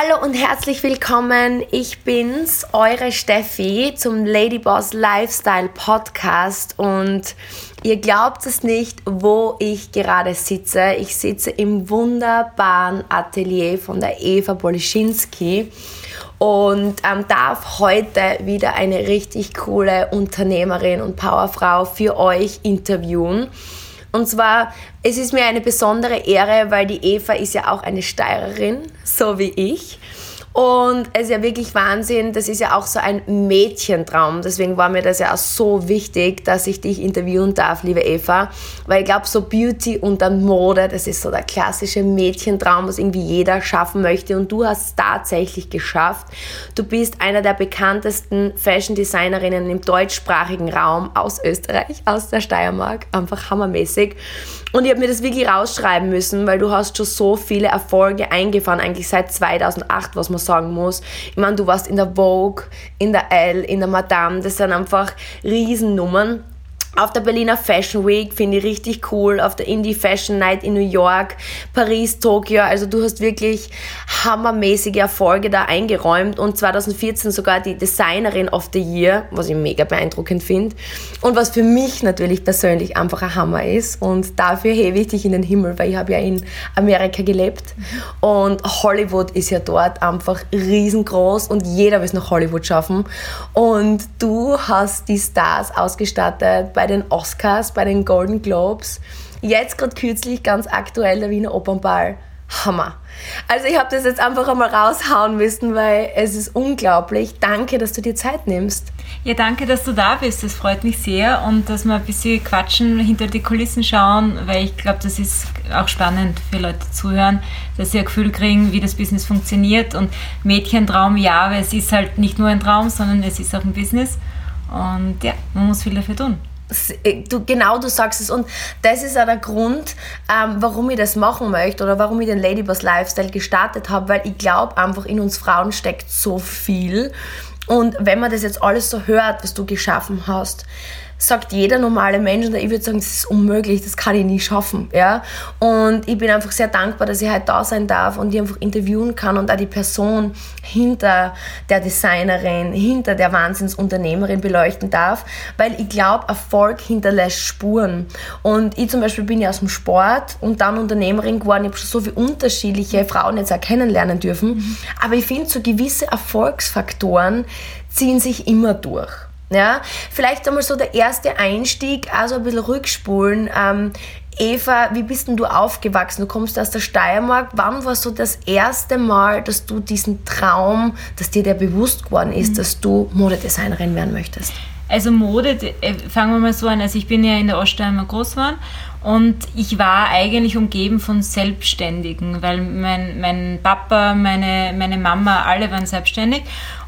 Hallo und herzlich willkommen. Ich bin's, eure Steffi zum Ladyboss Lifestyle Podcast und ihr glaubt es nicht, wo ich gerade sitze. Ich sitze im wunderbaren Atelier von der Eva Polischinski und ähm, darf heute wieder eine richtig coole Unternehmerin und Powerfrau für euch interviewen. Und zwar, es ist mir eine besondere Ehre, weil die Eva ist ja auch eine Steirerin, so wie ich. Und es ist ja wirklich Wahnsinn, das ist ja auch so ein Mädchentraum. Deswegen war mir das ja auch so wichtig, dass ich dich interviewen darf, liebe Eva. Weil ich glaube, so Beauty und dann Mode, das ist so der klassische Mädchentraum, was irgendwie jeder schaffen möchte. Und du hast es tatsächlich geschafft. Du bist einer der bekanntesten Fashion Designerinnen im deutschsprachigen Raum aus Österreich, aus der Steiermark. Einfach hammermäßig. Und ich habe mir das wirklich rausschreiben müssen, weil du hast schon so viele Erfolge eingefahren, eigentlich seit 2008, was man sagen muss. Ich meine, du warst in der Vogue, in der Elle, in der Madame, das sind einfach Riesennummern. Auf der Berliner Fashion Week finde ich richtig cool, auf der Indie Fashion Night in New York, Paris, Tokio. Also du hast wirklich hammermäßige Erfolge da eingeräumt und 2014 sogar die Designerin of the Year, was ich mega beeindruckend finde. Und was für mich natürlich persönlich einfach ein Hammer ist. Und dafür hebe ich dich in den Himmel, weil ich habe ja in Amerika gelebt. Und Hollywood ist ja dort einfach riesengroß und jeder will es nach Hollywood schaffen. Und du hast die Stars ausgestattet bei den Oscars, bei den Golden Globes. Jetzt gerade kürzlich ganz aktuell der Wiener Opernball. Hammer. Also ich habe das jetzt einfach einmal raushauen müssen, weil es ist unglaublich. Danke, dass du dir Zeit nimmst. Ja, danke, dass du da bist. Das freut mich sehr und dass wir ein bisschen quatschen, hinter die Kulissen schauen, weil ich glaube, das ist auch spannend für Leute zuhören, dass sie ein Gefühl kriegen, wie das Business funktioniert. Und Mädchentraum, ja, aber es ist halt nicht nur ein Traum, sondern es ist auch ein Business. Und ja, man muss viel dafür tun. Äh, du, genau, du sagst es. Und das ist auch der Grund, ähm, warum ich das machen möchte oder warum ich den Ladyboss Lifestyle gestartet habe, weil ich glaube einfach, in uns Frauen steckt so viel. Und wenn man das jetzt alles so hört, was du geschaffen hast, sagt jeder normale Mensch, und ich würde sagen, das ist unmöglich, das kann ich nie schaffen. Ja? Und ich bin einfach sehr dankbar, dass ich heute da sein darf und die einfach interviewen kann und auch die Person hinter der Designerin, hinter der Wahnsinnsunternehmerin beleuchten darf, weil ich glaube, Erfolg hinterlässt Spuren. Und ich zum Beispiel bin ja aus dem Sport und dann Unternehmerin geworden, ich habe schon so viele unterschiedliche Frauen jetzt auch kennenlernen dürfen, mhm. aber ich finde, so gewisse Erfolgsfaktoren ziehen sich immer durch. Ja, vielleicht einmal so der erste Einstieg, also ein bisschen rückspulen. Ähm, Eva, wie bist denn du aufgewachsen? Du kommst aus der Steiermark. Wann war so das erste Mal, dass du diesen Traum, dass dir der bewusst geworden ist, mhm. dass du Modedesignerin werden möchtest? Also Mode, äh, fangen wir mal so an. Also ich bin ja in der Oststeiermark groß geworden und ich war eigentlich umgeben von Selbstständigen, weil mein, mein Papa, meine, meine Mama, alle waren selbstständig.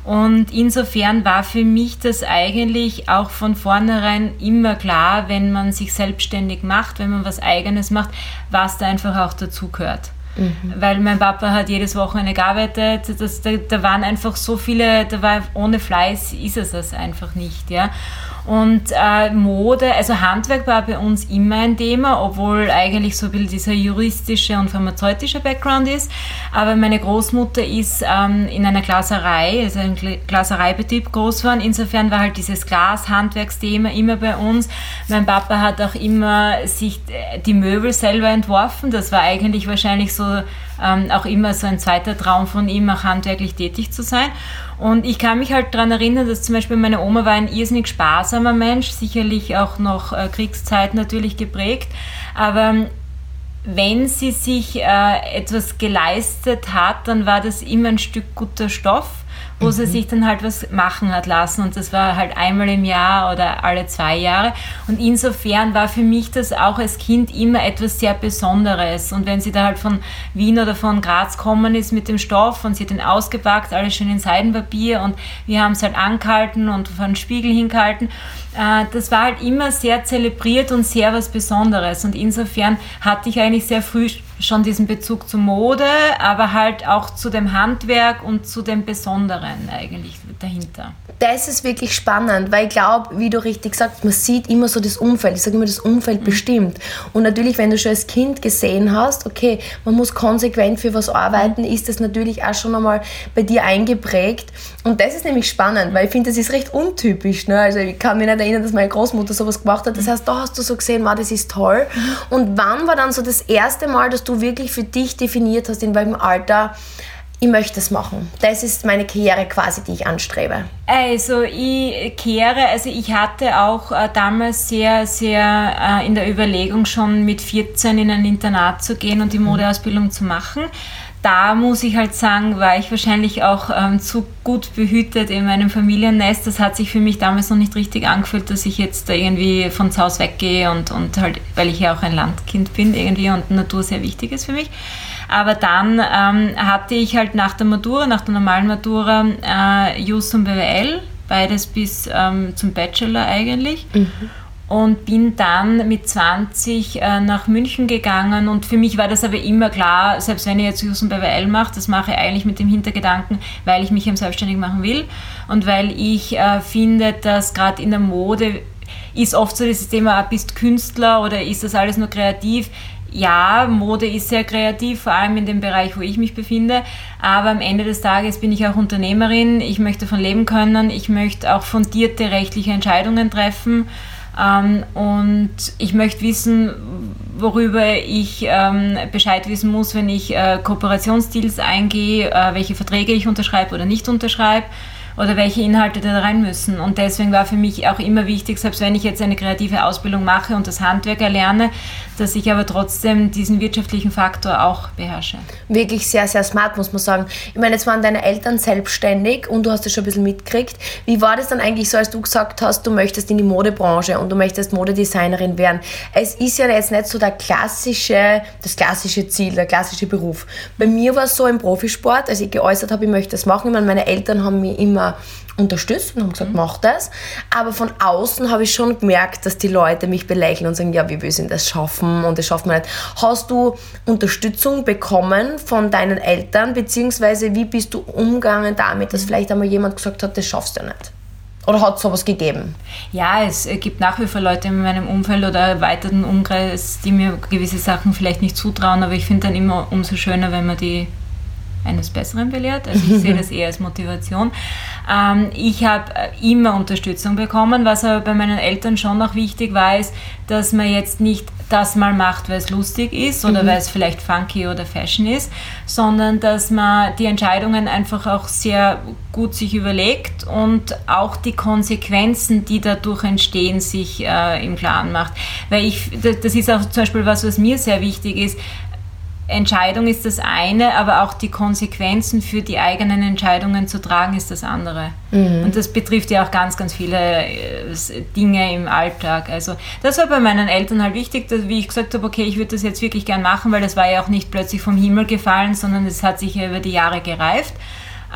Und insofern war für mich das eigentlich auch von vornherein immer klar, wenn man sich selbstständig macht, wenn man was eigenes macht, was da einfach auch dazu gehört. Mhm. Weil mein Papa hat jedes Wochenende gearbeitet, das, da, da waren einfach so viele, da war ohne Fleiß ist es das einfach nicht, ja. Und äh, Mode, also Handwerk war bei uns immer ein Thema, obwohl eigentlich so ein bisschen dieser juristische und pharmazeutische Background ist. Aber meine Großmutter ist ähm, in einer Glaserei, also ein Glasereibetrieb groß geworden. Insofern war halt dieses Glashandwerksthema immer bei uns. Mein Papa hat auch immer sich äh, die Möbel selber entworfen. Das war eigentlich wahrscheinlich so ähm, auch immer so ein zweiter Traum von ihm, auch handwerklich tätig zu sein. Und ich kann mich halt daran erinnern, dass zum Beispiel meine Oma war ein irrsinnig sparsamer Mensch, sicherlich auch noch äh, Kriegszeit natürlich geprägt, aber ähm, wenn sie sich äh, etwas geleistet hat, dann war das immer ein Stück guter Stoff wo mhm. sie sich dann halt was machen hat lassen. Und das war halt einmal im Jahr oder alle zwei Jahre. Und insofern war für mich das auch als Kind immer etwas sehr Besonderes. Und wenn sie da halt von Wien oder von Graz kommen ist mit dem Stoff und sie hat den ausgepackt, alles schön in Seidenpapier und wir haben es halt angehalten und vor den Spiegel hingehalten. Äh, das war halt immer sehr zelebriert und sehr was Besonderes. Und insofern hatte ich eigentlich sehr früh schon diesen Bezug zur Mode, aber halt auch zu dem Handwerk und zu dem Besonderen eigentlich. Dahinter. Das ist wirklich spannend, weil ich glaube, wie du richtig sagst, man sieht immer so das Umfeld. Ich sage immer, das Umfeld mhm. bestimmt. Und natürlich, wenn du schon als Kind gesehen hast, okay, man muss konsequent für was arbeiten, ist das natürlich auch schon einmal bei dir eingeprägt. Und das ist nämlich spannend, weil ich finde, das ist recht untypisch. Ne? Also ich kann mich nicht erinnern, dass meine Großmutter sowas gemacht hat. Das heißt, da hast du so gesehen, wow, das ist toll. Und wann war dann so das erste Mal, dass du wirklich für dich definiert hast, in welchem Alter, ich möchte es machen. Das ist meine Karriere quasi, die ich anstrebe. Also ich kehre, also ich hatte auch äh, damals sehr, sehr äh, in der Überlegung schon mit 14 in ein Internat zu gehen und die Modeausbildung zu machen. Da muss ich halt sagen, war ich wahrscheinlich auch ähm, zu gut behütet in meinem Familiennest. Das hat sich für mich damals noch nicht richtig angefühlt, dass ich jetzt da irgendwie von zu Hause weggehe und, und halt, weil ich ja auch ein Landkind bin irgendwie und Natur sehr wichtig ist für mich. Aber dann ähm, hatte ich halt nach der Matura, nach der normalen Matura, äh, Jus und BWL, beides bis ähm, zum Bachelor eigentlich. Mhm. Und bin dann mit 20 äh, nach München gegangen und für mich war das aber immer klar, selbst wenn ich jetzt Jus und BWL mache, das mache ich eigentlich mit dem Hintergedanken, weil ich mich eben selbstständig machen will und weil ich äh, finde, dass gerade in der Mode ist oft so dieses Thema, ah, bist Künstler oder ist das alles nur kreativ? Ja, Mode ist sehr kreativ, vor allem in dem Bereich, wo ich mich befinde. Aber am Ende des Tages bin ich auch Unternehmerin. Ich möchte davon leben können. Ich möchte auch fundierte rechtliche Entscheidungen treffen. Ähm, und ich möchte wissen, worüber ich ähm, Bescheid wissen muss, wenn ich äh, Kooperationsdeals eingehe, äh, welche Verträge ich unterschreibe oder nicht unterschreibe oder welche Inhalte da rein müssen. Und deswegen war für mich auch immer wichtig, selbst wenn ich jetzt eine kreative Ausbildung mache und das Handwerk erlerne, dass ich aber trotzdem diesen wirtschaftlichen Faktor auch beherrsche. Wirklich sehr, sehr smart, muss man sagen. Ich meine, jetzt waren deine Eltern selbstständig und du hast das schon ein bisschen mitgekriegt. Wie war das dann eigentlich so, als du gesagt hast, du möchtest in die Modebranche und du möchtest Modedesignerin werden? Es ist ja jetzt nicht so der klassische, das klassische Ziel, der klassische Beruf. Bei mir war es so im Profisport, als ich geäußert habe, ich möchte das machen. Ich meine, meine Eltern haben mich immer unterstützt und haben gesagt, mhm. mach das. Aber von außen habe ich schon gemerkt, dass die Leute mich belächeln und sagen, ja, wie willst du das schaffen und das schafft man nicht. Hast du Unterstützung bekommen von deinen Eltern, beziehungsweise wie bist du umgegangen damit, dass vielleicht einmal jemand gesagt hat, das schaffst du nicht? Oder hat es sowas gegeben? Ja, es gibt nach wie vor Leute in meinem Umfeld oder erweiterten Umkreis, die mir gewisse Sachen vielleicht nicht zutrauen, aber ich finde dann immer umso schöner, wenn man die eines Besseren belehrt. Also ich sehe das eher als Motivation. Ähm, ich habe äh, immer Unterstützung bekommen, was aber bei meinen Eltern schon noch wichtig war, ist, dass man jetzt nicht das mal macht, weil es lustig ist oder mhm. weil es vielleicht funky oder fashion ist, sondern dass man die Entscheidungen einfach auch sehr gut sich überlegt und auch die Konsequenzen, die dadurch entstehen, sich äh, im Klaren macht. Weil ich, das ist auch zum Beispiel was, was mir sehr wichtig ist. Entscheidung ist das eine, aber auch die Konsequenzen für die eigenen Entscheidungen zu tragen ist das andere. Mhm. Und das betrifft ja auch ganz, ganz viele äh, Dinge im Alltag. Also das war bei meinen Eltern halt wichtig, dass, wie ich gesagt habe, okay, ich würde das jetzt wirklich gern machen, weil das war ja auch nicht plötzlich vom Himmel gefallen, sondern es hat sich ja über die Jahre gereift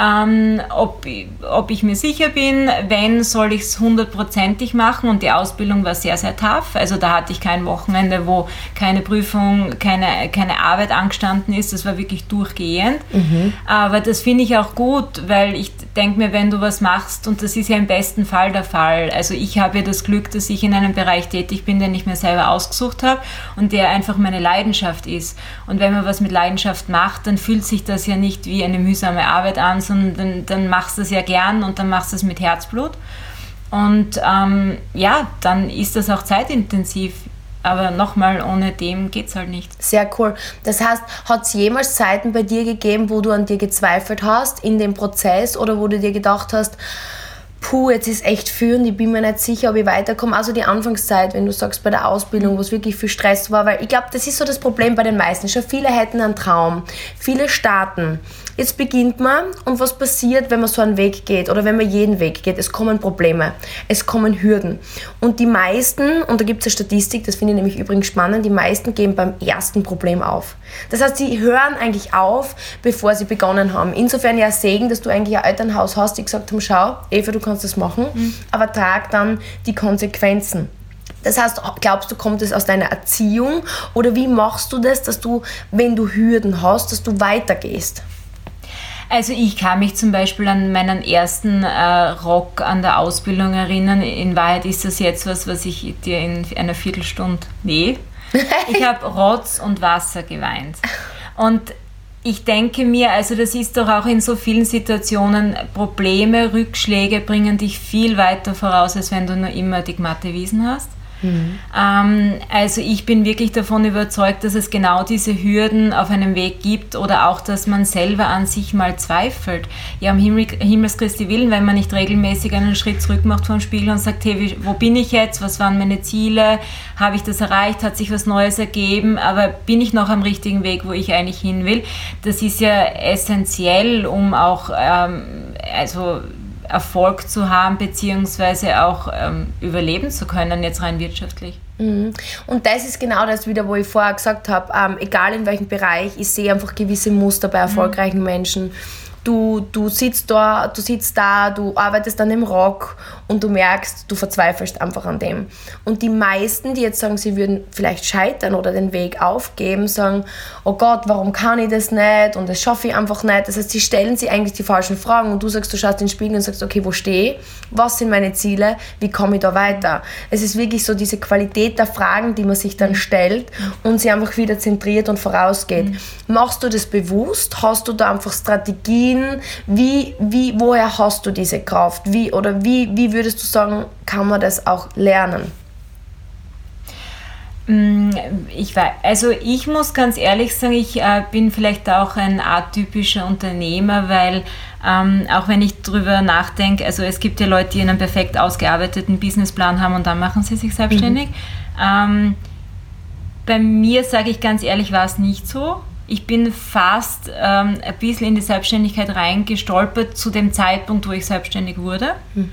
ähm, ob, ob ich mir sicher bin, wenn soll ich es hundertprozentig machen und die Ausbildung war sehr, sehr tough. Also da hatte ich kein Wochenende, wo keine Prüfung, keine, keine Arbeit angestanden ist. Das war wirklich durchgehend. Mhm. Aber das finde ich auch gut, weil ich denke mir, wenn du was machst, und das ist ja im besten Fall der Fall. Also ich habe ja das Glück, dass ich in einem Bereich tätig bin, den ich mir selber ausgesucht habe und der einfach meine Leidenschaft ist. Und wenn man was mit Leidenschaft macht, dann fühlt sich das ja nicht wie eine mühsame Arbeit an, sondern dann, dann machst du es ja gern und dann machst du es mit Herzblut. Und ähm, ja, dann ist das auch zeitintensiv. Aber nochmal, ohne dem geht es halt nicht. Sehr cool. Das heißt, hat es jemals Zeiten bei dir gegeben, wo du an dir gezweifelt hast in dem Prozess oder wo du dir gedacht hast, puh, jetzt ist echt und ich bin mir nicht sicher, ob ich weiterkomme. Also die Anfangszeit, wenn du sagst, bei der Ausbildung, wo es wirklich viel Stress war, weil ich glaube, das ist so das Problem bei den meisten. Schon viele hätten einen Traum, viele starten Jetzt beginnt man und was passiert, wenn man so einen Weg geht oder wenn man jeden Weg geht? Es kommen Probleme, es kommen Hürden. Und die meisten, und da gibt es eine Statistik, das finde ich nämlich übrigens spannend, die meisten gehen beim ersten Problem auf. Das heißt, sie hören eigentlich auf, bevor sie begonnen haben. Insofern ja Segen, dass du eigentlich ein Elternhaus hast, die gesagt haben, schau, Eva, du kannst das machen, mhm. aber trag dann die Konsequenzen. Das heißt, glaubst du, kommt es aus deiner Erziehung oder wie machst du das, dass du, wenn du Hürden hast, dass du weitergehst? Also ich kann mich zum Beispiel an meinen ersten äh, Rock an der Ausbildung erinnern. In Wahrheit ist das jetzt was, was ich dir in einer Viertelstunde... Nee. Ich habe Rotz und Wasser geweint. Und ich denke mir, also das ist doch auch in so vielen Situationen, Probleme, Rückschläge bringen dich viel weiter voraus, als wenn du nur immer die glatte Wiesen hast. Mhm. Ähm, also ich bin wirklich davon überzeugt, dass es genau diese Hürden auf einem Weg gibt oder auch, dass man selber an sich mal zweifelt. Ja, um Himmel, Himmels Christi Willen, wenn man nicht regelmäßig einen Schritt zurück macht vor dem Spiegel und sagt, hey, wo bin ich jetzt? Was waren meine Ziele? Habe ich das erreicht? Hat sich was Neues ergeben? Aber bin ich noch am richtigen Weg, wo ich eigentlich hin will? Das ist ja essentiell, um auch, ähm, also Erfolg zu haben, beziehungsweise auch ähm, überleben zu können, jetzt rein wirtschaftlich. Mhm. Und das ist genau das wieder, wo ich vorher gesagt habe, ähm, egal in welchem Bereich, ich sehe einfach gewisse Muster bei erfolgreichen mhm. Menschen du, du sitzt da, du sitzt da, du arbeitest an dem Rock und du merkst, du verzweifelst einfach an dem. Und die meisten, die jetzt sagen, sie würden vielleicht scheitern oder den Weg aufgeben, sagen, oh Gott, warum kann ich das nicht und das schaffe ich einfach nicht. Das heißt, sie stellen sich eigentlich die falschen Fragen und du sagst, du schaust in den Spiegel und sagst, okay, wo stehe ich? Was sind meine Ziele? Wie komme ich da weiter? Es ist wirklich so diese Qualität der Fragen, die man sich dann stellt und sie einfach wieder zentriert und vorausgeht. Mhm. Machst du das bewusst? Hast du da einfach Strategien? Sinn? Wie, wie, woher hast du diese Kraft? Wie, oder wie, wie würdest du sagen, kann man das auch lernen? Mm, ich weiß, also ich muss ganz ehrlich sagen, ich äh, bin vielleicht auch ein atypischer Unternehmer, weil ähm, auch wenn ich darüber nachdenke, also es gibt ja Leute, die einen perfekt ausgearbeiteten Businessplan haben und dann machen sie sich selbstständig. Mhm. Ähm, bei mir sage ich ganz ehrlich, war es nicht so ich bin fast ähm, ein bisschen in die Selbstständigkeit reingestolpert zu dem Zeitpunkt, wo ich selbstständig wurde. Mhm.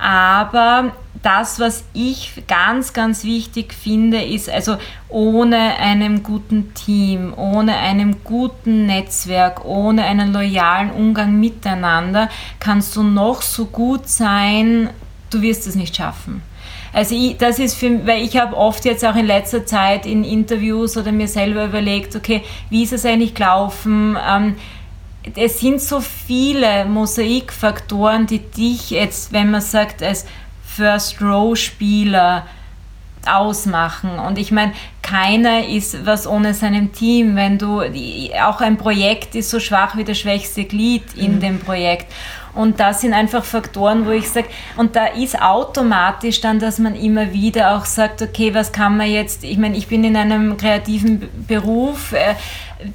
Aber das, was ich ganz, ganz wichtig finde, ist, also ohne einem guten Team, ohne einem guten Netzwerk, ohne einen loyalen Umgang miteinander, kannst du noch so gut sein, du wirst es nicht schaffen. Also ich, das ist für, weil ich habe oft jetzt auch in letzter Zeit in Interviews oder mir selber überlegt, okay, wie ist es eigentlich gelaufen? Ähm, es sind so viele Mosaikfaktoren, die dich jetzt, wenn man sagt, als First-Row-Spieler ausmachen. Und ich meine, keiner ist was ohne seinem Team. Wenn du, auch ein Projekt ist so schwach wie das schwächste Glied in mhm. dem Projekt. Und das sind einfach Faktoren, wo ich sage, und da ist automatisch dann, dass man immer wieder auch sagt, okay, was kann man jetzt, ich meine, ich bin in einem kreativen Beruf, äh,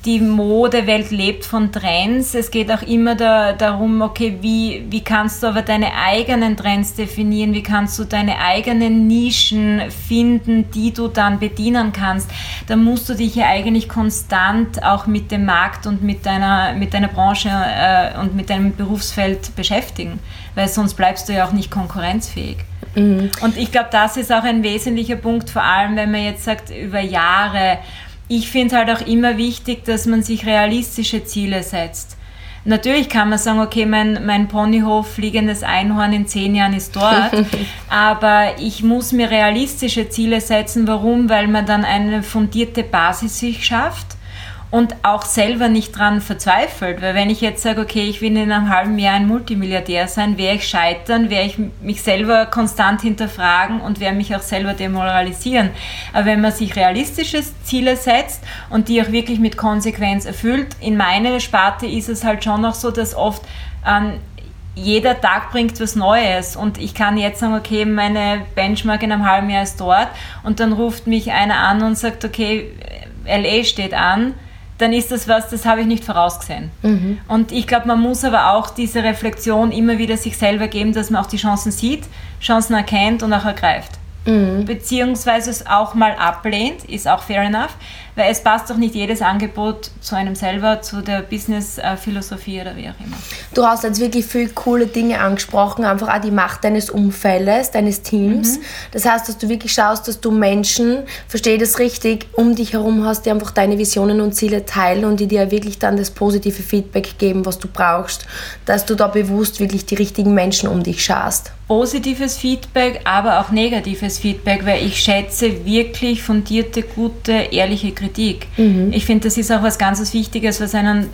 die Modewelt lebt von Trends. Es geht auch immer da, darum, okay, wie, wie kannst du aber deine eigenen Trends definieren, wie kannst du deine eigenen Nischen finden, die du dann bedienen kannst. Da musst du dich ja eigentlich konstant auch mit dem Markt und mit deiner, mit deiner Branche äh, und mit deinem Berufsfeld beschäftigen, weil sonst bleibst du ja auch nicht konkurrenzfähig. Mhm. Und ich glaube, das ist auch ein wesentlicher Punkt, vor allem wenn man jetzt sagt, über Jahre, ich finde halt auch immer wichtig, dass man sich realistische Ziele setzt. Natürlich kann man sagen, okay, mein, mein Ponyhof fliegendes Einhorn in zehn Jahren ist dort, aber ich muss mir realistische Ziele setzen. Warum? Weil man dann eine fundierte Basis sich schafft und auch selber nicht dran verzweifelt. Weil wenn ich jetzt sage, okay, ich will in einem halben Jahr ein Multimilliardär sein, werde ich scheitern, werde ich mich selber konstant hinterfragen und werde mich auch selber demoralisieren. Aber wenn man sich realistische Ziele setzt und die auch wirklich mit Konsequenz erfüllt, in meiner Sparte ist es halt schon noch so, dass oft ähm, jeder Tag bringt was Neues und ich kann jetzt sagen, okay, meine Benchmark in einem halben Jahr ist dort und dann ruft mich einer an und sagt, okay, LA steht an dann ist das was, das habe ich nicht vorausgesehen. Mhm. Und ich glaube, man muss aber auch diese Reflexion immer wieder sich selber geben, dass man auch die Chancen sieht, Chancen erkennt und auch ergreift. Mhm. Beziehungsweise es auch mal ablehnt, ist auch fair enough, weil es passt doch nicht jedes Angebot zu einem selber, zu der Business-Philosophie oder wie auch immer. Du hast jetzt wirklich viele coole Dinge angesprochen, einfach auch die Macht deines Umfeldes, deines Teams. Mhm. Das heißt, dass du wirklich schaust, dass du Menschen, verstehe das richtig, um dich herum hast, die einfach deine Visionen und Ziele teilen und die dir wirklich dann das positive Feedback geben, was du brauchst, dass du da bewusst wirklich die richtigen Menschen um dich schaust positives Feedback, aber auch negatives Feedback, weil ich schätze wirklich fundierte, gute, ehrliche Kritik. Mhm. Ich finde, das ist auch was ganz Wichtiges, was einen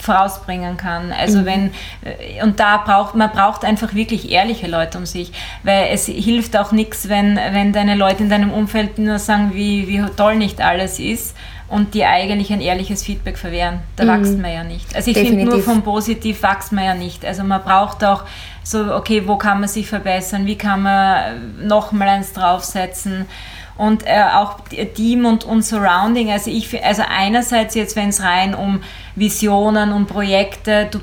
vorausbringen kann. Also mhm. wenn äh, und da braucht man braucht einfach wirklich ehrliche Leute um sich, weil es hilft auch nichts, wenn wenn deine Leute in deinem Umfeld nur sagen, wie wie toll nicht alles ist und die eigentlich ein ehrliches Feedback verwehren. Da mhm. wächst man ja nicht. Also ich finde nur vom Positiv wächst man ja nicht. Also man braucht auch so, okay, wo kann man sich verbessern, wie kann man nochmal eins draufsetzen und äh, auch Team und, und Surrounding. Also ich, also einerseits jetzt, wenn es rein um Visionen und Projekte, du,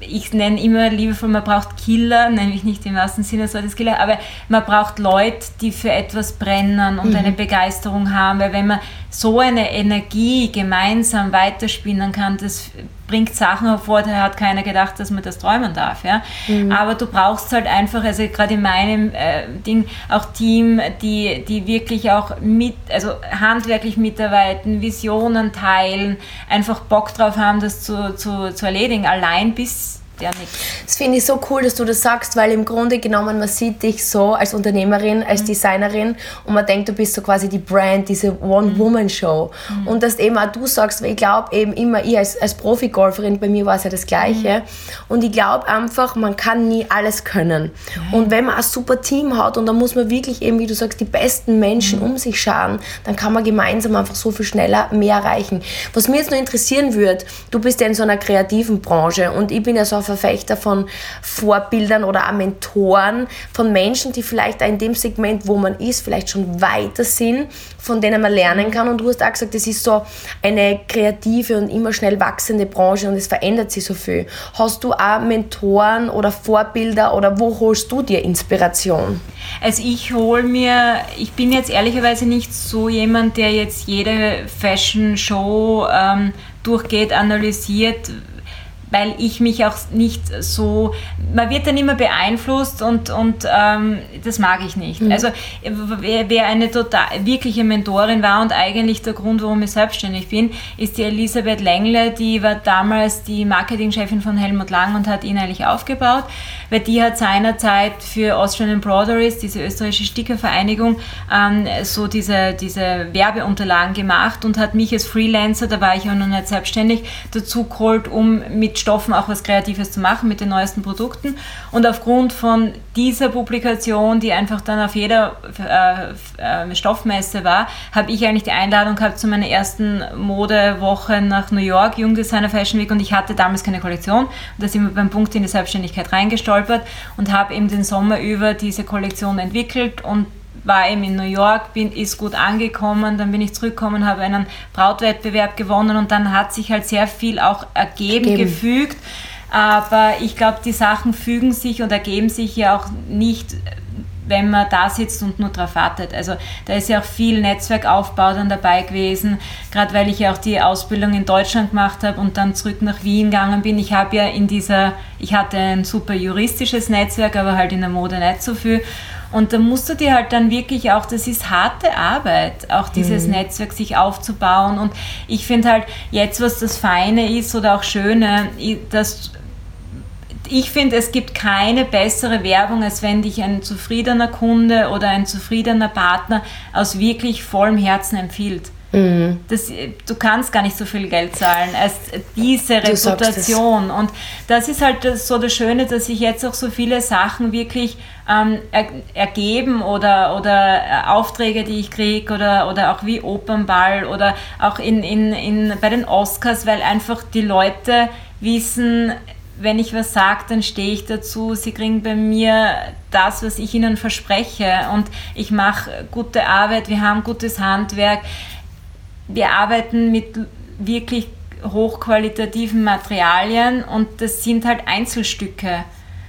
ich nenne immer liebevoll, man braucht Killer, nämlich nicht im wahrsten Sinne das Killer, aber man braucht Leute, die für etwas brennen und mhm. eine Begeisterung haben, weil wenn man so eine Energie gemeinsam weiterspinnen kann, das bringt Sachen hervor, da hat keiner gedacht, dass man das träumen darf. Ja? Mhm. Aber du brauchst halt einfach, also gerade in meinem äh, Ding, auch Team, die, die wirklich auch mit, also handwerklich mitarbeiten, Visionen teilen, einfach Bock drauf haben, das zu, zu, zu erledigen. Allein bis der nichts. Das finde ich so cool, dass du das sagst, weil im Grunde genommen man sieht dich so als Unternehmerin, als mhm. Designerin und man denkt, du bist so quasi die Brand, diese One-Woman-Show. Mhm. Und dass eben auch du sagst, weil ich glaube eben immer, ich als, als Profi-Golferin, bei mir war es ja das Gleiche. Mhm. Und ich glaube einfach, man kann nie alles können. Und wenn man ein super Team hat und dann muss man wirklich eben, wie du sagst, die besten Menschen mhm. um sich schauen, dann kann man gemeinsam einfach so viel schneller mehr erreichen. Was mir jetzt noch interessieren würde, du bist ja in so einer kreativen Branche und ich bin ja so Verfechter von Vorbildern oder auch Mentoren, von Menschen, die vielleicht auch in dem Segment, wo man ist, vielleicht schon weiter sind, von denen man lernen kann. Und du hast auch gesagt, das ist so eine kreative und immer schnell wachsende Branche und es verändert sich so viel. Hast du auch Mentoren oder Vorbilder oder wo holst du dir Inspiration? Also ich hole mir, ich bin jetzt ehrlicherweise nicht so jemand, der jetzt jede Fashion Show ähm, durchgeht, analysiert, weil ich mich auch nicht so, man wird dann immer beeinflusst und, und ähm, das mag ich nicht. Mhm. Also wer, wer, eine total, wirkliche Mentorin war und eigentlich der Grund, warum ich selbstständig bin, ist die Elisabeth Lengle, die war damals die Marketingchefin von Helmut Lang und hat ihn eigentlich aufgebaut, weil die hat seinerzeit für Austrian Embroideries, diese österreichische Stickervereinigung, ähm, so diese, diese Werbeunterlagen gemacht und hat mich als Freelancer, da war ich auch noch nicht selbstständig, dazu geholt, um mit Stoffen auch was Kreatives zu machen mit den neuesten Produkten. Und aufgrund von dieser Publikation, die einfach dann auf jeder äh, äh, Stoffmesse war, habe ich eigentlich die Einladung gehabt zu meiner ersten Modewoche nach New York, Jungdesigner Fashion Week, und ich hatte damals keine Kollektion. Und da sind wir beim Punkt in die Selbstständigkeit reingestolpert und habe eben den Sommer über diese Kollektion entwickelt und war eben in New York, bin, ist gut angekommen, dann bin ich zurückgekommen, habe einen Brautwettbewerb gewonnen und dann hat sich halt sehr viel auch ergeben, Geben. gefügt. Aber ich glaube, die Sachen fügen sich und ergeben sich ja auch nicht, wenn man da sitzt und nur drauf wartet. Also da ist ja auch viel Netzwerkaufbau dann dabei gewesen, gerade weil ich ja auch die Ausbildung in Deutschland gemacht habe und dann zurück nach Wien gegangen bin. Ich habe ja in dieser, ich hatte ein super juristisches Netzwerk, aber halt in der Mode nicht so viel. Und da musst du dir halt dann wirklich auch, das ist harte Arbeit, auch dieses mhm. Netzwerk sich aufzubauen. Und ich finde halt jetzt, was das Feine ist oder auch Schöne, dass ich finde, es gibt keine bessere Werbung, als wenn dich ein zufriedener Kunde oder ein zufriedener Partner aus wirklich vollem Herzen empfiehlt. Mhm. Das, du kannst gar nicht so viel Geld zahlen als diese Reputation. Und das ist halt so das Schöne, dass sich jetzt auch so viele Sachen wirklich ähm, er, ergeben oder, oder äh, Aufträge, die ich kriege oder, oder auch wie Opernball oder auch in, in, in, bei den Oscars, weil einfach die Leute wissen, wenn ich was sage, dann stehe ich dazu. Sie kriegen bei mir das, was ich ihnen verspreche und ich mache gute Arbeit, wir haben gutes Handwerk wir arbeiten mit wirklich hochqualitativen Materialien und das sind halt Einzelstücke.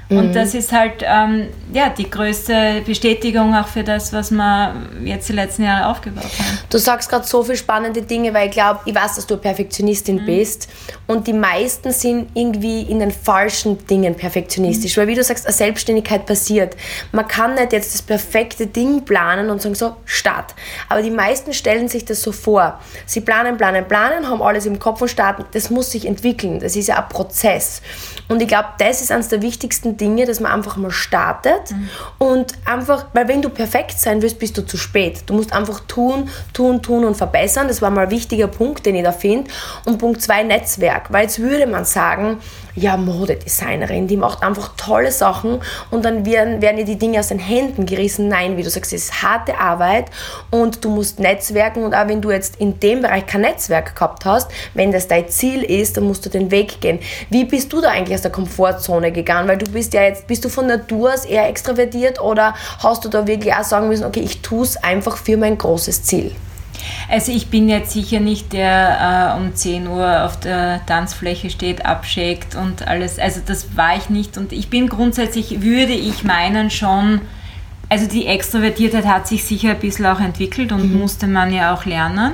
Und mhm. das ist halt ähm, ja, die größte Bestätigung auch für das, was wir jetzt die letzten Jahre aufgebaut haben. Du sagst gerade so viele spannende Dinge, weil ich glaube, ich weiß, dass du Perfektionistin mhm. bist. Und die meisten sind irgendwie in den falschen Dingen perfektionistisch. Mhm. Weil wie du sagst, eine Selbstständigkeit passiert. Man kann nicht jetzt das perfekte Ding planen und sagen, so, Start. Aber die meisten stellen sich das so vor. Sie planen, planen, planen, haben alles im Kopf und starten. Das muss sich entwickeln. Das ist ja ein Prozess. Und ich glaube, das ist eines der wichtigsten Dinge, dass man einfach mal startet mhm. und einfach, weil wenn du perfekt sein willst, bist du zu spät. Du musst einfach tun, tun, tun und verbessern. Das war mal ein wichtiger Punkt, den ich da finde. Und Punkt zwei, Netzwerk. Weil jetzt würde man sagen, ja, Modedesignerin, die macht einfach tolle Sachen und dann werden, werden ihr die Dinge aus den Händen gerissen. Nein, wie du sagst, es ist harte Arbeit und du musst netzwerken und auch wenn du jetzt in dem Bereich kein Netzwerk gehabt hast, wenn das dein Ziel ist, dann musst du den Weg gehen. Wie bist du da eigentlich aus der Komfortzone gegangen? Weil du bist ja jetzt, bist du von Natur aus eher extrovertiert oder hast du da wirklich auch sagen müssen, okay, ich tue es einfach für mein großes Ziel? Also ich bin jetzt sicher nicht der äh, um 10 Uhr auf der Tanzfläche steht, abschickt und alles. Also das war ich nicht. Und ich bin grundsätzlich, würde ich meinen, schon, also die Extrovertiertheit hat sich sicher ein bisschen auch entwickelt und mhm. musste man ja auch lernen.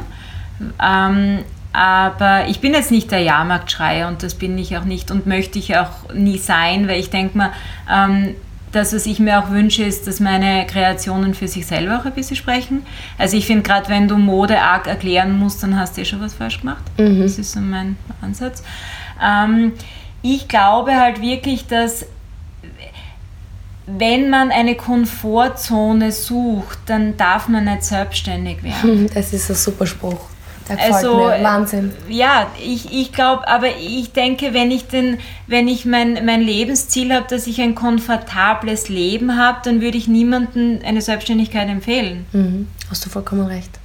Ähm, aber ich bin jetzt nicht der Jahrmarktschreier und das bin ich auch nicht und möchte ich auch nie sein, weil ich denke mal, ähm, das, was ich mir auch wünsche, ist, dass meine Kreationen für sich selber auch ein bisschen sprechen. Also ich finde, gerade wenn du Mode arg erklären musst, dann hast du eh schon was falsch gemacht. Mhm. Das ist so mein Ansatz. Ähm, ich glaube halt wirklich, dass wenn man eine Komfortzone sucht, dann darf man nicht selbstständig werden. Das ist ein super Spruch. Also, Wahnsinn. Ja, ich, ich glaube, aber ich denke, wenn ich, den, wenn ich mein, mein Lebensziel habe, dass ich ein komfortables Leben habe, dann würde ich niemandem eine Selbstständigkeit empfehlen. Mhm. Hast du vollkommen recht.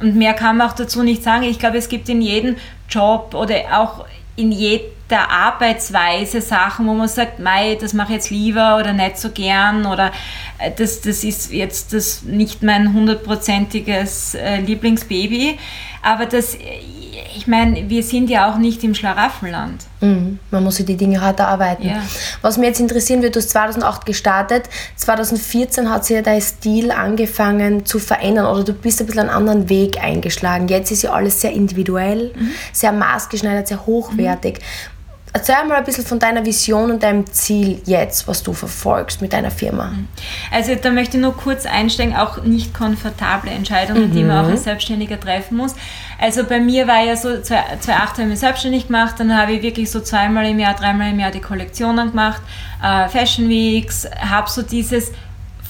Und mehr kann man auch dazu nicht sagen. Ich glaube, es gibt in jedem Job oder auch in jeder Arbeitsweise Sachen, wo man sagt, Mei, das mache ich jetzt lieber oder nicht so gern oder äh, das, das ist jetzt das nicht mein hundertprozentiges äh, Lieblingsbaby. Aber das, ich meine, wir sind ja auch nicht im Schlaraffenland. Mhm. Man muss sich die Dinge hart erarbeiten. Ja. Was mich jetzt interessieren wird, du hast 2008 gestartet, 2014 hat sich ja dein Stil angefangen zu verändern oder du bist ein bisschen einen anderen Weg eingeschlagen. Jetzt ist ja alles sehr individuell, mhm. sehr maßgeschneidert, sehr hochwertig. Mhm. Erzähl mal ein bisschen von deiner Vision und deinem Ziel jetzt, was du verfolgst mit deiner Firma. Also da möchte ich nur kurz einsteigen, auch nicht komfortable Entscheidungen, mhm. die man auch als Selbstständiger treffen muss. Also bei mir war ja so, 2008 habe ich mich selbstständig gemacht, dann habe ich wirklich so zweimal im Jahr, dreimal im Jahr die Kollektionen gemacht, äh, Fashion Weeks, habe so dieses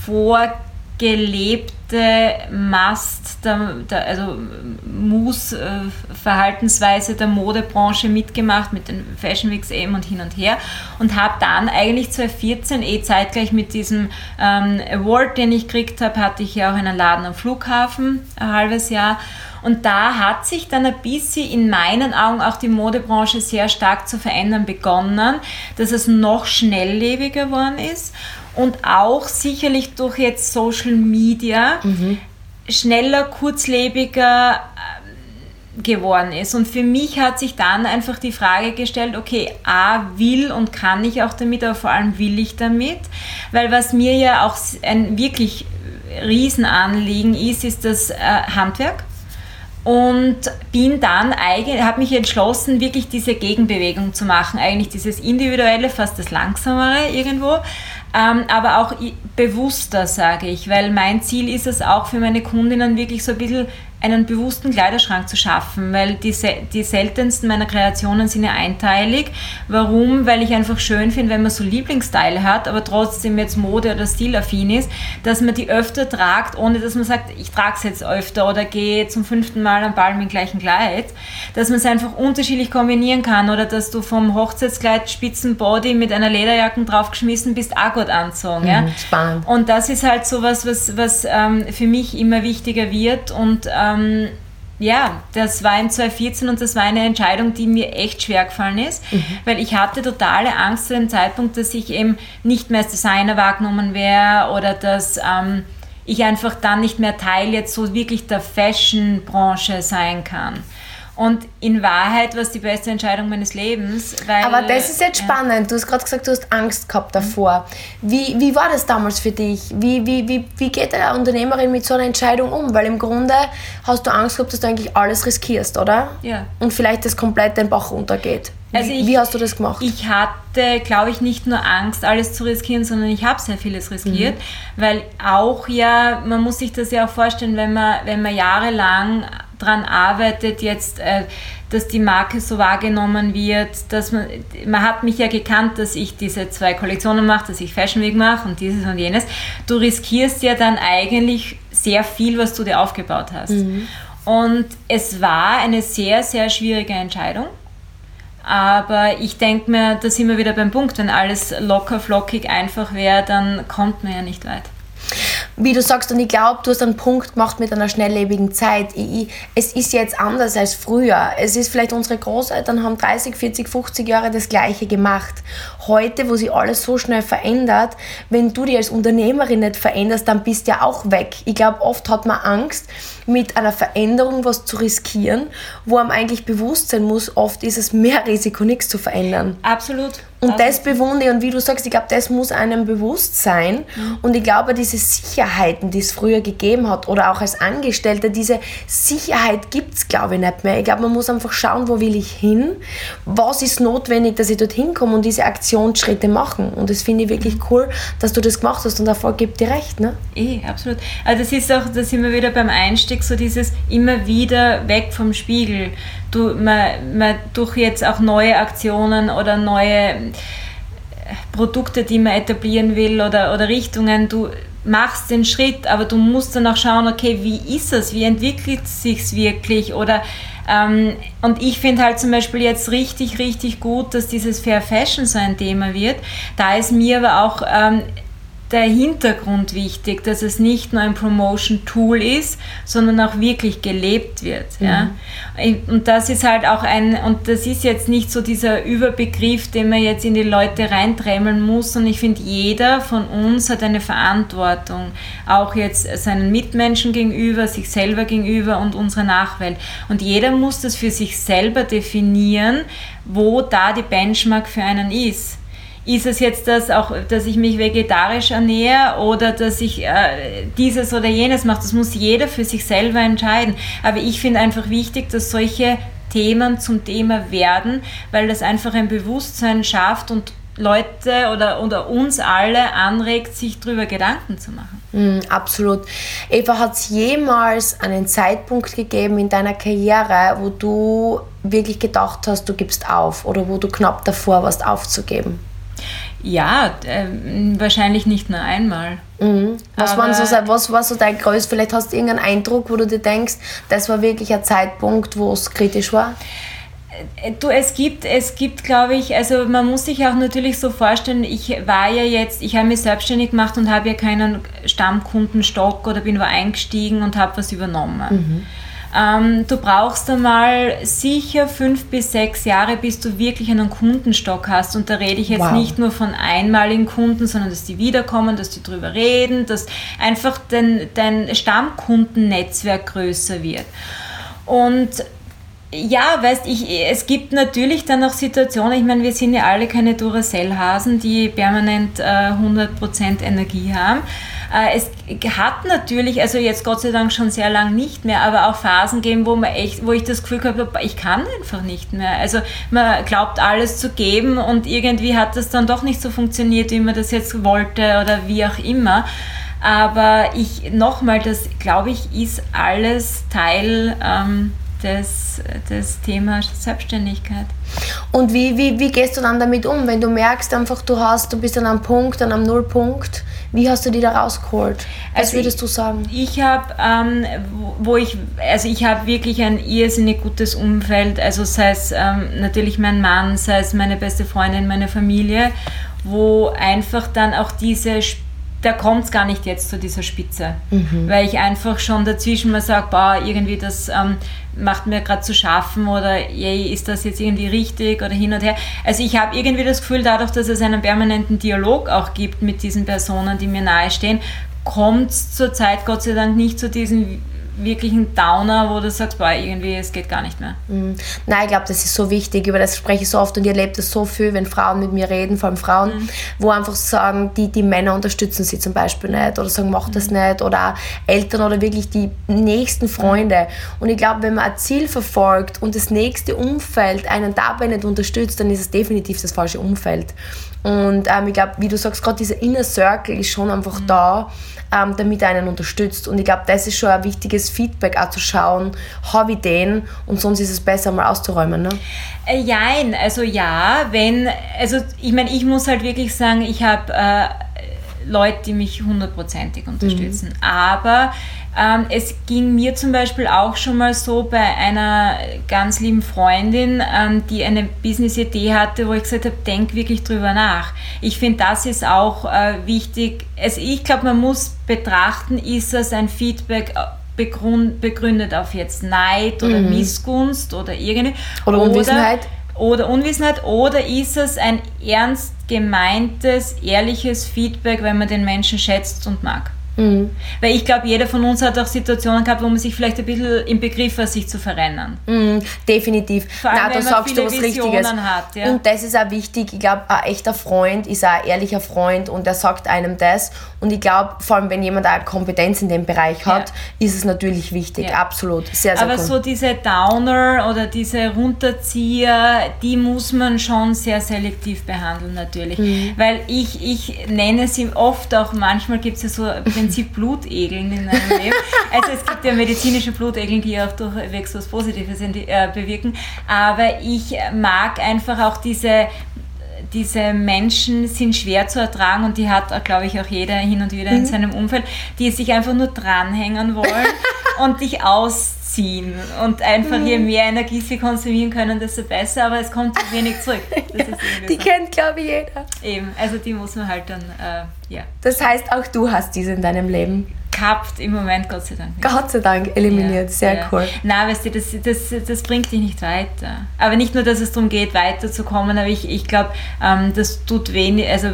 vor gelebte Mast, der, der, also Mus-Verhaltensweise der Modebranche mitgemacht mit den Fashion Weeks eben und hin und her und habe dann eigentlich 2014 eh zeitgleich mit diesem ähm, Award, den ich gekriegt habe, hatte ich ja auch einen Laden am Flughafen ein halbes Jahr. Und da hat sich dann ein bisschen in meinen Augen auch die Modebranche sehr stark zu verändern begonnen, dass es noch schnelllebiger geworden ist und auch sicherlich durch jetzt Social Media mhm. schneller, kurzlebiger ähm, geworden ist. Und für mich hat sich dann einfach die Frage gestellt, okay, A, will und kann ich auch damit, aber vor allem will ich damit, weil was mir ja auch ein wirklich Riesenanliegen ist, ist das äh, Handwerk und bin dann eigentlich, habe mich entschlossen, wirklich diese Gegenbewegung zu machen, eigentlich dieses individuelle, fast das langsamere irgendwo, ähm, aber auch bewusster, sage ich, weil mein Ziel ist es auch für meine Kundinnen wirklich so ein bisschen einen bewussten Kleiderschrank zu schaffen, weil die, die seltensten meiner Kreationen sind ja einteilig. Warum? Weil ich einfach schön finde, wenn man so Lieblingsteile hat, aber trotzdem jetzt Mode- oder Stilaffin ist, dass man die öfter tragt, ohne dass man sagt, ich trage es jetzt öfter oder gehe zum fünften Mal am Ball mit dem gleichen Kleid. Dass man es einfach unterschiedlich kombinieren kann oder dass du vom Hochzeitskleid Spitzenbody mit einer Lederjacke draufgeschmissen bist, auch gut anzogen. Mhm, ja? Spannend. Und das ist halt so was, was, was ähm, für mich immer wichtiger wird und ähm, ähm, ja, das war in 2014 und das war eine Entscheidung, die mir echt schwer gefallen ist, mhm. weil ich hatte totale Angst zu dem Zeitpunkt, dass ich eben nicht mehr als Designer wahrgenommen wäre oder dass ähm, ich einfach dann nicht mehr Teil jetzt so wirklich der Fashion-Branche sein kann. Und in Wahrheit war es die beste Entscheidung meines Lebens. Weil, Aber das ist jetzt spannend. Du hast gerade gesagt, du hast Angst gehabt davor. Wie, wie war das damals für dich? Wie, wie, wie, wie geht eine Unternehmerin mit so einer Entscheidung um? Weil im Grunde hast du Angst gehabt, dass du eigentlich alles riskierst, oder? Ja. Und vielleicht das komplett den Bach runtergeht. Also ich, wie hast du das gemacht? Ich hatte, glaube ich, nicht nur Angst, alles zu riskieren, sondern ich habe sehr vieles riskiert, mhm. weil auch ja, man muss sich das ja auch vorstellen, wenn man, wenn man jahrelang daran arbeitet, jetzt, äh, dass die Marke so wahrgenommen wird, dass man, man hat mich ja gekannt, dass ich diese zwei Kollektionen mache, dass ich Fashion Week mache und dieses und jenes. Du riskierst ja dann eigentlich sehr viel, was du dir aufgebaut hast. Mhm. Und es war eine sehr, sehr schwierige Entscheidung. Aber ich denke mir, da sind wir wieder beim Punkt, wenn alles locker, flockig, einfach wäre, dann kommt man ja nicht weit wie du sagst, und ich glaube, du hast einen Punkt gemacht mit einer schnelllebigen Zeit. Ich, ich, es ist jetzt anders als früher. Es ist vielleicht, unsere Großeltern haben 30, 40, 50 Jahre das Gleiche gemacht. Heute, wo sich alles so schnell verändert, wenn du dich als Unternehmerin nicht veränderst, dann bist du ja auch weg. Ich glaube, oft hat man Angst, mit einer Veränderung was zu riskieren, wo einem eigentlich bewusst sein muss, oft ist es mehr Risiko, nichts zu verändern. Absolut. Und also. das bewundere ich und wie du sagst, ich glaube, das muss einem bewusst sein. Mhm. Und ich glaube, diese Sicherheiten, die es früher gegeben hat oder auch als Angestellter, diese Sicherheit gibt es, glaube ich, nicht mehr. Ich glaube, man muss einfach schauen, wo will ich hin, was ist notwendig, dass ich dorthin komme und diese Aktionsschritte machen. Und das finde ich wirklich mhm. cool, dass du das gemacht hast und Erfolg gibt dir recht. Ne? Eh, absolut. Also das ist auch, da sind wir wieder beim Einstieg, so dieses immer wieder weg vom Spiegel du, man, man durch jetzt auch neue Aktionen oder neue äh, Produkte, die man etablieren will oder, oder Richtungen, du machst den Schritt, aber du musst dann auch schauen, okay, wie ist es, wie entwickelt es sich wirklich oder ähm, und ich finde halt zum Beispiel jetzt richtig, richtig gut, dass dieses Fair Fashion so ein Thema wird. Da ist mir aber auch ähm, der Hintergrund wichtig, dass es nicht nur ein Promotion-Tool ist, sondern auch wirklich gelebt wird. Mhm. Ja? Und das ist halt auch ein, und das ist jetzt nicht so dieser Überbegriff, den man jetzt in die Leute reinträmeln muss, und ich finde, jeder von uns hat eine Verantwortung, auch jetzt seinen Mitmenschen gegenüber, sich selber gegenüber und unserer Nachwelt. Und jeder muss das für sich selber definieren, wo da die Benchmark für einen ist ist es jetzt das auch, dass ich mich vegetarisch ernähre oder dass ich äh, dieses oder jenes mache. Das muss jeder für sich selber entscheiden. Aber ich finde einfach wichtig, dass solche Themen zum Thema werden, weil das einfach ein Bewusstsein schafft und Leute oder, oder uns alle anregt, sich darüber Gedanken zu machen. Mm, absolut. Eva, hat es jemals einen Zeitpunkt gegeben in deiner Karriere, wo du wirklich gedacht hast, du gibst auf oder wo du knapp davor warst, aufzugeben? Ja, äh, wahrscheinlich nicht nur einmal. Mhm. Was, waren so, was war so dein größtes, vielleicht hast du irgendeinen Eindruck, wo du dir denkst, das war wirklich ein Zeitpunkt, wo es kritisch war? Äh, du, es gibt, es gibt, glaube ich, also man muss sich auch natürlich so vorstellen, ich war ja jetzt, ich habe mich selbstständig gemacht und habe ja keinen Stammkundenstock oder bin wo eingestiegen und habe was übernommen. Mhm. Ähm, du brauchst einmal sicher fünf bis sechs Jahre, bis du wirklich einen Kundenstock hast. Und da rede ich jetzt wow. nicht nur von einmaligen Kunden, sondern dass die wiederkommen, dass die drüber reden, dass einfach dein, dein Stammkundennetzwerk größer wird. Und ja, weißt ich, es gibt natürlich dann auch Situationen, ich meine, wir sind ja alle keine Duracell-Hasen, die permanent äh, 100% Energie haben. Äh, es hat natürlich, also jetzt Gott sei Dank schon sehr lang nicht mehr, aber auch Phasen gegeben, wo man echt, wo ich das Gefühl habe, ich kann einfach nicht mehr. Also man glaubt alles zu geben und irgendwie hat das dann doch nicht so funktioniert, wie man das jetzt wollte oder wie auch immer. Aber ich nochmal, das glaube ich, ist alles Teil ähm, des, des Themas Selbstständigkeit. Und wie, wie, wie gehst du dann damit um, wenn du merkst einfach, du hast, du bist an einem Punkt, an einem Nullpunkt, wie hast du die da rausgeholt? Was also würdest ich, du sagen? Ich habe, ähm, wo ich, also ich habe wirklich ein irrsinnig gutes Umfeld, also sei es ähm, natürlich mein Mann, sei es meine beste Freundin, meine Familie, wo einfach dann auch diese da kommt es gar nicht jetzt zu dieser Spitze, mhm. weil ich einfach schon dazwischen mal sage, boah, irgendwie das ähm, macht mir gerade zu schaffen oder yay, ist das jetzt irgendwie richtig oder hin und her. Also ich habe irgendwie das Gefühl, dadurch, dass es einen permanenten Dialog auch gibt mit diesen Personen, die mir nahestehen, kommt es zurzeit Gott sei Dank nicht zu diesen wirklich ein Downer, wo du sagst, boah, irgendwie, es geht gar nicht mehr. Mhm. Nein, ich glaube, das ist so wichtig, über das spreche ich so oft und ihr erlebt das so viel, wenn Frauen mit mir reden, vor allem Frauen, mhm. wo einfach sagen, die, die Männer unterstützen sie zum Beispiel nicht oder sagen, mach das mhm. nicht oder Eltern oder wirklich die nächsten Freunde. Und ich glaube, wenn man ein Ziel verfolgt und das nächste Umfeld einen dabei nicht unterstützt, dann ist es definitiv das falsche Umfeld. Und ähm, ich glaube, wie du sagst, gerade dieser Inner Circle ist schon einfach mhm. da, ähm, damit er einen unterstützt. Und ich glaube, das ist schon ein wichtiges Feedback, auch zu schauen, habe ich den und sonst ist es besser, mal auszuräumen. Ne? Äh, jein, also ja, wenn, also ich meine, ich muss halt wirklich sagen, ich habe äh, Leute, die mich hundertprozentig unterstützen. Mhm. Aber ähm, es ging mir zum Beispiel auch schon mal so bei einer ganz lieben Freundin, ähm, die eine Business-Idee hatte, wo ich gesagt habe, denk wirklich drüber nach. Ich finde, das ist auch äh, wichtig. Also ich glaube, man muss betrachten, ist das ein Feedback äh, begründet auf jetzt Neid oder mhm. Missgunst oder irgendwie. Oder Unwissenheit. Oder Unwissenheit. Oder ist es ein ernst gemeintes, ehrliches Feedback, wenn man den Menschen schätzt und mag? Mhm. Weil ich glaube, jeder von uns hat auch Situationen gehabt, wo man sich vielleicht ein bisschen im Begriff war, sich zu verrennen. Mhm, definitiv. Vor allem, Nein, da sagst du was Visionen Richtiges. Hat, ja. Und das ist auch wichtig. Ich glaube, ein echter Freund ist auch ein ehrlicher Freund und der sagt einem das. Und ich glaube, vor allem, wenn jemand auch Kompetenz in dem Bereich hat, ja. ist es natürlich wichtig. Ja. Absolut. Sehr, sehr Aber cool. so diese Downer oder diese Runterzieher, die muss man schon sehr selektiv behandeln, natürlich. Mhm. Weil ich, ich nenne sie oft auch, manchmal gibt es ja so Prinzip Blutegeln in einem Leben. Also es gibt ja medizinische Blutegeln, die auch durchwegs was Positives äh, bewirken. Aber ich mag einfach auch diese diese Menschen sind schwer zu ertragen und die hat, glaube ich, auch jeder hin und wieder in mhm. seinem Umfeld, die sich einfach nur dranhängen wollen und dich ausziehen. Und einfach je mhm. mehr Energie sie konsumieren können, desto besser, aber es kommt wenig zurück. die so. kennt, glaube ich, jeder. Eben, also die muss man halt dann, äh, ja. Das heißt, auch du hast diese in deinem Leben gehabt im Moment, Gott sei Dank. Nicht. Gott sei Dank eliminiert, ja, sehr ja. cool. Nein, weißt du, das, das, das bringt dich nicht weiter. Aber nicht nur, dass es darum geht, weiterzukommen, aber ich, ich glaube, ähm, das tut wenig, also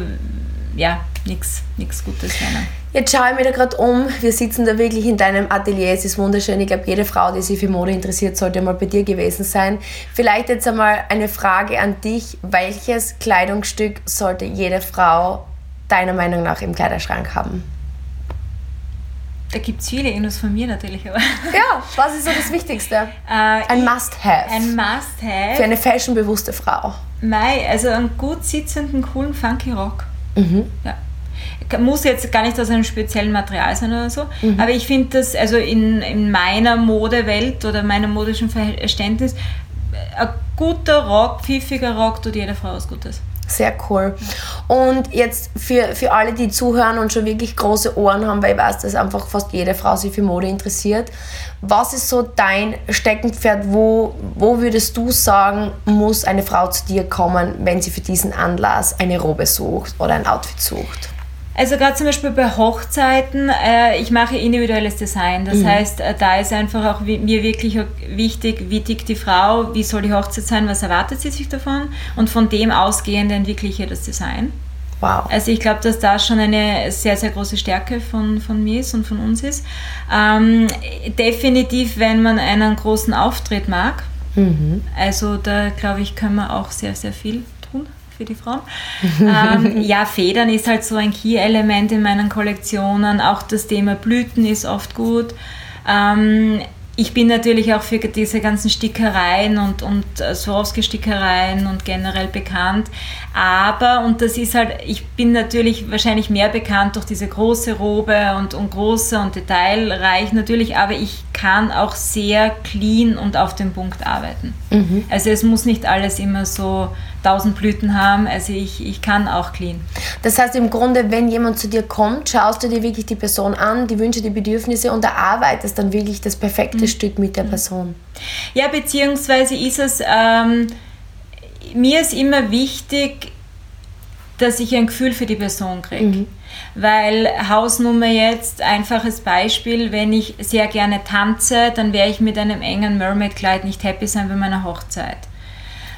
ja, nichts Gutes. Keine. Jetzt schaue ich mir da gerade um. Wir sitzen da wirklich in deinem Atelier. Es ist wunderschön. Ich glaube, jede Frau, die sich für Mode interessiert, sollte mal bei dir gewesen sein. Vielleicht jetzt einmal eine Frage an dich. Welches Kleidungsstück sollte jede Frau deiner Meinung nach im Kleiderschrank haben? Da gibt es viele Infos von mir natürlich. Aber ja, was ist so das Wichtigste? Äh, ein Must-Have. Ein Must-Have. Für eine fashionbewusste Frau. Mei, also einen gut sitzenden, coolen, funky Rock. Mhm. Ja muss jetzt gar nicht aus einem speziellen Material sein oder so, mhm. aber ich finde das, also in, in meiner Modewelt oder meinem modischen Verständnis, ein guter Rock, pfiffiger Rock tut jeder Frau was Gutes. Sehr cool. Und jetzt für, für alle, die zuhören und schon wirklich große Ohren haben, weil ich weiß, dass einfach fast jede Frau sich für Mode interessiert. Was ist so dein Steckenpferd? Wo, wo würdest du sagen, muss eine Frau zu dir kommen, wenn sie für diesen Anlass eine Robe sucht oder ein Outfit sucht? Also gerade zum Beispiel bei Hochzeiten, äh, ich mache individuelles Design. Das mhm. heißt, äh, da ist einfach auch mir wirklich wichtig, wie tickt die Frau, wie soll die Hochzeit sein, was erwartet sie sich davon und von dem ausgehend entwickle ich ihr das Design. Wow. Also ich glaube, dass da schon eine sehr, sehr große Stärke von, von mir ist und von uns ist. Ähm, definitiv, wenn man einen großen Auftritt mag. Mhm. Also da glaube ich, können wir auch sehr, sehr viel für die Frauen. ähm, ja, Federn ist halt so ein Key-Element in meinen Kollektionen. Auch das Thema Blüten ist oft gut. Ähm, ich bin natürlich auch für diese ganzen Stickereien und, und äh, Swarovski-Stickereien und generell bekannt. Aber, und das ist halt, ich bin natürlich wahrscheinlich mehr bekannt durch diese große Robe und, und große und detailreich natürlich, aber ich kann auch sehr clean und auf den Punkt arbeiten. Mhm. Also es muss nicht alles immer so tausend Blüten haben. Also ich, ich kann auch clean. Das heißt im Grunde, wenn jemand zu dir kommt, schaust du dir wirklich die Person an, die Wünsche, die Bedürfnisse und erarbeitest dann wirklich das perfekte mhm. Stück mit der mhm. Person. Ja, beziehungsweise ist es, ähm, mir ist immer wichtig, dass ich ein Gefühl für die Person kriege. Mhm. Weil Hausnummer jetzt, einfaches Beispiel, wenn ich sehr gerne tanze, dann werde ich mit einem engen Mermaid-Kleid nicht happy sein bei meiner Hochzeit.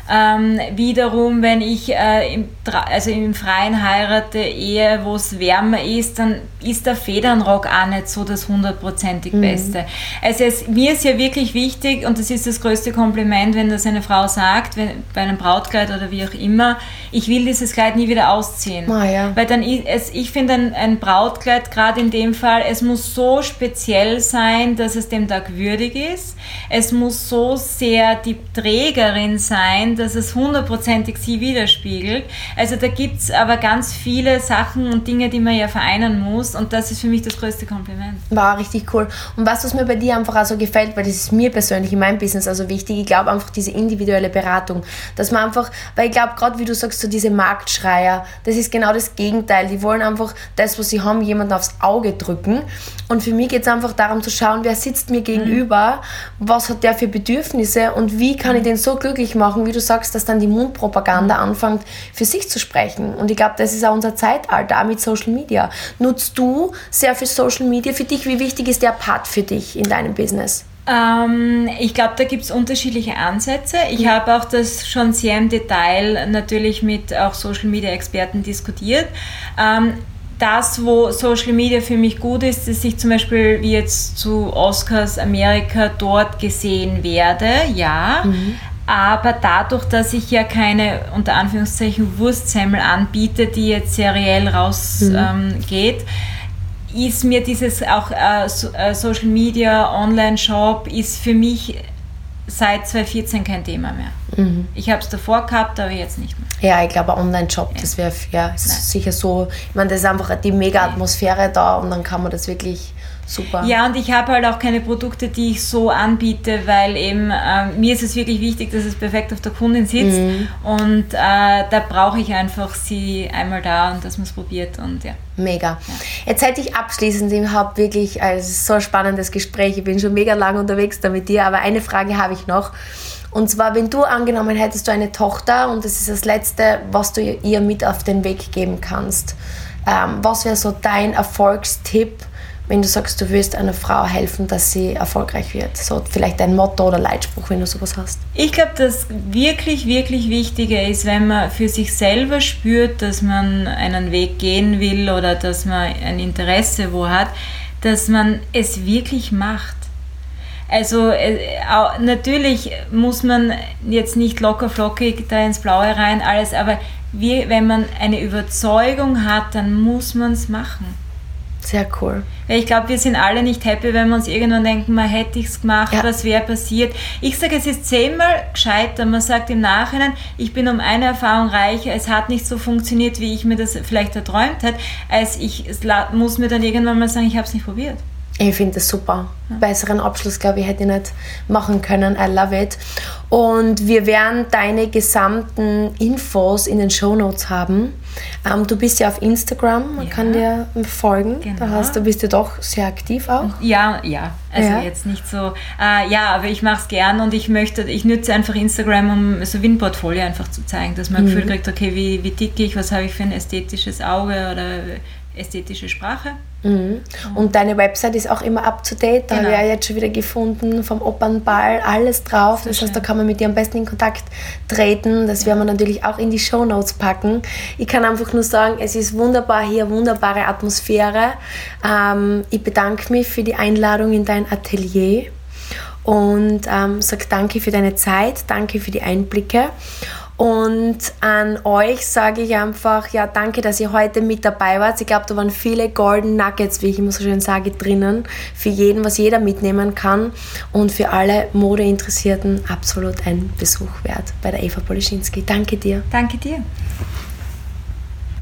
Ähm, wiederum, wenn ich äh, im, also im Freien heirate, Ehe, wo es wärmer ist, dann ist der Federnrock auch nicht so das hundertprozentig mhm. Beste. Also es, mir ist ja wirklich wichtig, und das ist das größte Kompliment, wenn das eine Frau sagt, wenn, bei einem Brautkleid oder wie auch immer, ich will dieses Kleid nie wieder ausziehen. Ah, ja. Weil dann, es, ich finde ein, ein Brautkleid, gerade in dem Fall, es muss so speziell sein, dass es dem Tag würdig ist. Es muss so sehr die Trägerin sein, dass es hundertprozentig sie widerspiegelt. Also da gibt es aber ganz viele Sachen und Dinge, die man ja vereinen muss und das ist für mich das größte Kompliment. War richtig cool. Und was, was mir bei dir einfach auch so gefällt, weil das ist mir persönlich in meinem Business also wichtig, ich glaube einfach diese individuelle Beratung, dass man einfach, weil ich glaube gerade wie du sagst, so diese Marktschreier, das ist genau das Gegenteil. Die wollen einfach das, was sie haben, jemanden aufs Auge drücken. Und für mich geht es einfach darum zu schauen, wer sitzt mir gegenüber, was hat der für Bedürfnisse und wie kann ich den so glücklich machen, wie du sagst, dass dann die Mundpropaganda anfängt, für sich zu sprechen. Und ich glaube, das ist auch unser Zeitalter, auch mit Social Media. Nutzt du sehr viel Social Media für dich? Wie wichtig ist der Part für dich in deinem Business? Ähm, ich glaube, da gibt es unterschiedliche Ansätze. Ich mhm. habe auch das schon sehr im Detail natürlich mit auch Social Media Experten diskutiert. Ähm, das, wo Social Media für mich gut ist, dass ich zum Beispiel wie jetzt zu Oscars Amerika dort gesehen werde, ja. Mhm. Aber dadurch, dass ich ja keine unter Anführungszeichen Wurstsemmel anbiete, die jetzt seriell rausgeht, mhm. ähm, ist mir dieses auch äh, so, äh, Social Media, Online-Shop, ist für mich seit 2014 kein Thema mehr. Mhm. Ich habe es davor gehabt, aber jetzt nicht mehr. Ja, ich glaube, Online-Shop, ja. das wäre ja, sicher so, ich meine, das ist einfach die mega Atmosphäre da und dann kann man das wirklich super. Ja, und ich habe halt auch keine Produkte, die ich so anbiete, weil eben äh, mir ist es wirklich wichtig, dass es perfekt auf der Kundin sitzt mhm. und äh, da brauche ich einfach sie einmal da und dass man es probiert und ja. Mega. Ja. Jetzt hätte ich abschließend überhaupt wirklich, also so ein spannendes Gespräch, ich bin schon mega lange unterwegs da mit dir, aber eine Frage habe ich noch. Und zwar, wenn du angenommen hättest du eine Tochter und das ist das Letzte, was du ihr mit auf den Weg geben kannst. Ähm, was wäre so dein Erfolgstipp, wenn du sagst, du willst einer Frau helfen, dass sie erfolgreich wird? So vielleicht ein Motto oder Leitspruch, wenn du sowas hast. Ich glaube, das wirklich, wirklich Wichtige ist, wenn man für sich selber spürt, dass man einen Weg gehen will oder dass man ein Interesse wo hat, dass man es wirklich macht. Also äh, natürlich muss man jetzt nicht locker flockig da ins Blaue rein, alles, aber wie, wenn man eine Überzeugung hat, dann muss man es machen. Sehr cool. Ich glaube, wir sind alle nicht happy, wenn wir uns irgendwann denken, man hätte ich es gemacht, ja. was wäre passiert. Ich sage, es ist zehnmal gescheiter. Man sagt im Nachhinein, ich bin um eine Erfahrung reicher, es hat nicht so funktioniert, wie ich mir das vielleicht erträumt hätte, als ich muss mir dann irgendwann mal sagen, ich habe es nicht probiert. Ich finde das super. Besseren Abschluss, glaube ich, hätte ich nicht machen können. I love it. Und wir werden deine gesamten Infos in den Show Notes haben. Ähm, du bist ja auf Instagram, man ja. kann dir folgen. Genau. Da hast, du bist ja doch sehr aktiv auch. Ja, ja. Also ja. jetzt nicht so. Äh, ja, aber ich mache es gern und ich möchte, ich nütze einfach Instagram, um so wie ein Portfolio einfach zu zeigen, dass man mhm. ein Gefühl kriegt, okay, wie, wie dick ich, was habe ich für ein ästhetisches Auge oder ästhetische Sprache. Mhm. Und deine Website ist auch immer up to date. Da genau. habe ich ja jetzt schon wieder gefunden, vom Opernball, alles drauf. das heißt, da kann man mit dir am besten in Kontakt treten. Das ja. werden wir natürlich auch in die Show Notes packen. Ich kann einfach nur sagen, es ist wunderbar hier, wunderbare Atmosphäre. Ähm, ich bedanke mich für die Einladung in dein Atelier und ähm, sage danke für deine Zeit, danke für die Einblicke. Und an euch sage ich einfach, ja, danke, dass ihr heute mit dabei wart. Ich glaube, da waren viele Golden Nuggets, wie ich immer so schön sage, drinnen. Für jeden, was jeder mitnehmen kann. Und für alle Modeinteressierten absolut ein Besuch wert bei der Eva Polischinski. Danke dir. Danke dir.